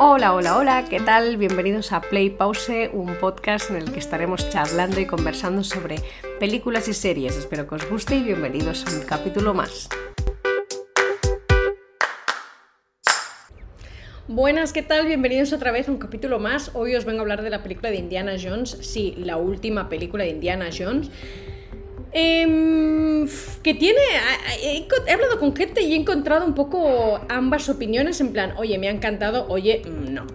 Hola, hola, hola, ¿qué tal? Bienvenidos a Play Pause, un podcast en el que estaremos charlando y conversando sobre películas y series. Espero que os guste y bienvenidos a un capítulo más. Buenas, ¿qué tal? Bienvenidos otra vez a un capítulo más. Hoy os vengo a hablar de la película de Indiana Jones, sí, la última película de Indiana Jones. Em, que tiene. He, hablado con gente y he encontrado un poco ambas opiniones. En plan, oye, me ha encantado, oye, no.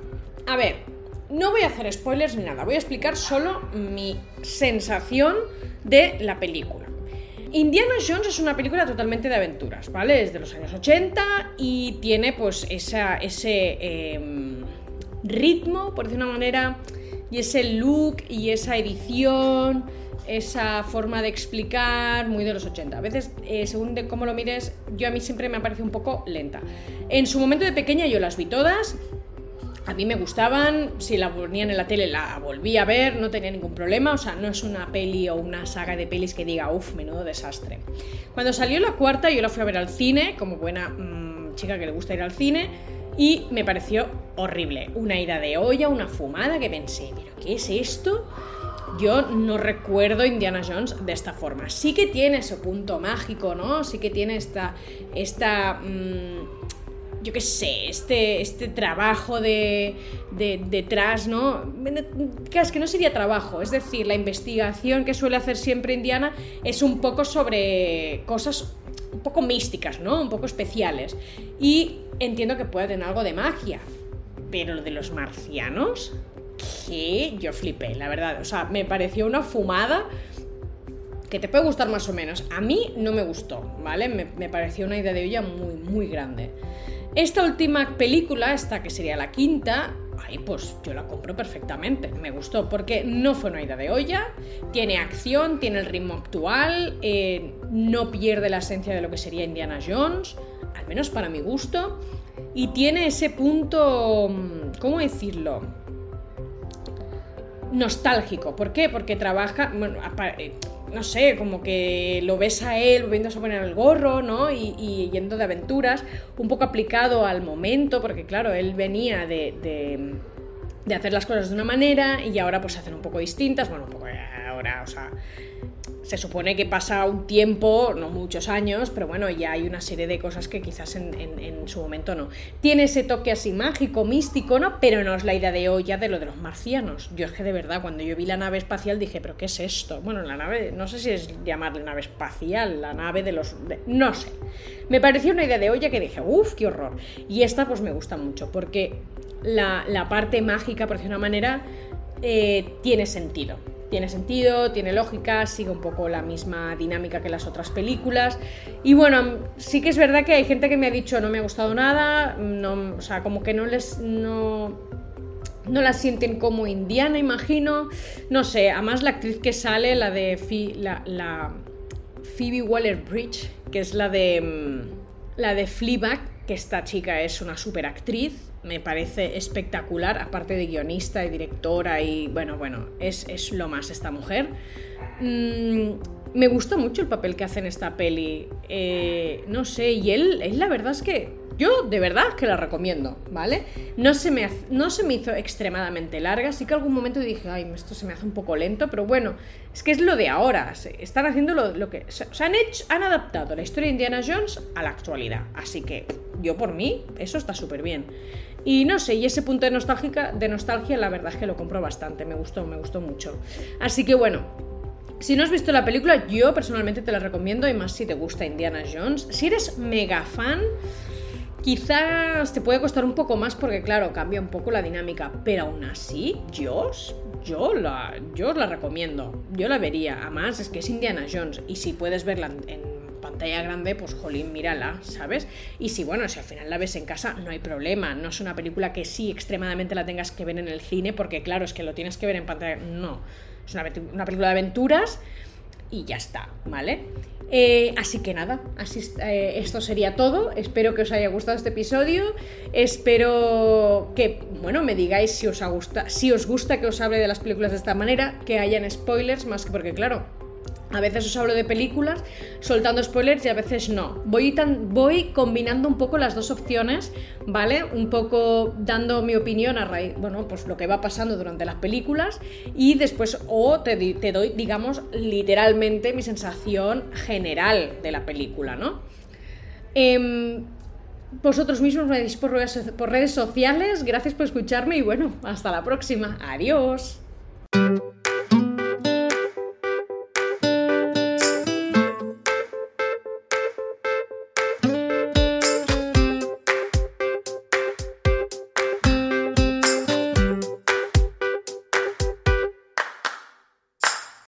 A ver, no voy a hacer spoilers ni nada, voy a explicar solo mi sensación de la película. Indiana Jones es una película totalmente de aventuras, ¿vale? Es de los años 80 y tiene pues ese em, ritmo, por decir una manera, y ese look y esa edición esa forma de explicar muy de los 80. A veces, eh, según de cómo lo mires, yo a mí siempre me ha parecido un poco lenta. En su momento de pequeña yo las vi todas. A mí me gustaban, si la ponían en la tele la volví a ver, no tenía ningún problema, o sea, no es una peli o una saga de pelis que diga, uff, menudo desastre. Cuando salió la cuarta yo la fui a ver al cine, como buena mm, chica que le gusta ir al cine, y me pareció horrible. Una ida de olla, una fumada que pensé, pero ¿qué es esto? yo no recuerdo Indiana Jones de esta forma. Sí que tiene ese punto mágico, ¿no? Sí que tiene esta. esta mm, yo qué sé, este, este trabajo de, detrás, ¿no? Es que no sería trabajo, es decir, la investigación que suele hacer siempre Indiana es un poco sobre cosas un poco místicas, ¿no? Un poco especiales. Y entiendo que puede tener algo de magia, pero lo de los marcianos, que yo flipé, la verdad. O sea, me pareció una fumada que te puede gustar más o menos. A mí no me gustó, ¿vale? Me, pareció una idea de olla muy, muy grande. Esta última película, esta que sería la quinta, ahí pues yo la compro perfectamente. Me gustó porque no fue una idea de olla, tiene acción, tiene el ritmo actual, eh, no pierde la esencia de lo que sería Indiana Jones, al menos para mi gusto, y tiene ese punto, ¿cómo decirlo? nostálgico. ¿Por qué? Porque trabaja, bueno, eh, no sé, como que lo ves a él viéndose poner el gorro, ¿no? Y, yendo de aventuras, un poco aplicado al momento, porque claro, él venía de, de, de hacer las cosas de una manera y ahora pues se hacen un poco distintas, bueno, un poco ahora, o sea, se supone que pasa un tiempo, no muchos años, pero bueno, ya hay una serie de cosas que quizás en, su momento no. Tiene ese toque así mágico, místico, ¿no? Pero no es la idea de hoy de lo de los marcianos. Yo es que de verdad, cuando yo vi la nave espacial dije, ¿pero qué es esto? Bueno, la nave, no sé si es llamarle nave espacial, la nave de los... no sé. Me pareció una idea de olla que dije, uff, qué horror. Y esta pues me gusta mucho, porque la, parte mágica, por decir una manera, eh, tiene sentido tiene sentido, tiene lógica, sigue un poco la misma dinámica que las otras películas. Y bueno, sí que es verdad que hay gente que me ha dicho no me ha gustado nada, no, o sea, como que no les... No, no la sienten como indiana, imagino. No sé, además la actriz que sale, la de Phoebe Waller-Bridge, que es la de mm, la de Fleabag, que esta chica es una super actriz, me parece espectacular, aparte de guionista y directora y bueno, bueno, es, es lo más esta mujer. Mm, me gusta mucho el papel que hace en esta peli. Eh, no sé, y él, él la verdad es que yo de verdad que la recomiendo, ¿vale? No se, me, no se me hizo extremadamente larga, sí que algún momento dije, ay, esto se me hace un poco lento, pero bueno, es que es lo de ahora, están haciendo lo, que... O han, hecho, han adaptado la historia de Indiana Jones a la actualidad, así que yo por mí, eso está súper bien. Y no sé, y ese punto de, nostálgica, de nostalgia, la verdad es que lo compro bastante, me gustó, me gustó mucho. Así que bueno, si no has visto la película, yo personalmente te la recomiendo, y más si te gusta Indiana Jones. Si eres mega fan, quizás te puede costar un poco más porque, claro, cambia un poco la dinámica, pero aún así, yo, yo, la, yo os la recomiendo, yo la vería. Además, es que es Indiana Jones, y si puedes verla en pantalla grande, pues jolín, mírala, ¿sabes? Y si, bueno, si al final la ves en casa, no hay problema. No es una película que sí extremadamente la tengas que ver en el cine, porque claro, es que lo tienes que ver en pantalla. No. Es una, película de aventuras y ya está, ¿vale? Eh, así que nada, así, eh, esto sería todo. Espero que os haya gustado este episodio. Espero que, bueno, me digáis si os, gusta, si os gusta que os hable de las películas de esta manera, que hayan spoilers, más que porque, claro, A veces os hablo de películas soltando spoilers y a veces no. Voy, combinando un poco las dos opciones, ¿vale? Un poco dando mi opinión a raíz, bueno, pues lo que va pasando durante las películas y después o te, doy, digamos, literalmente mi sensación general de la película, ¿no? Em, vosotros mismos me decís por redes sociales. Gracias por escucharme y bueno, hasta la próxima. Adiós.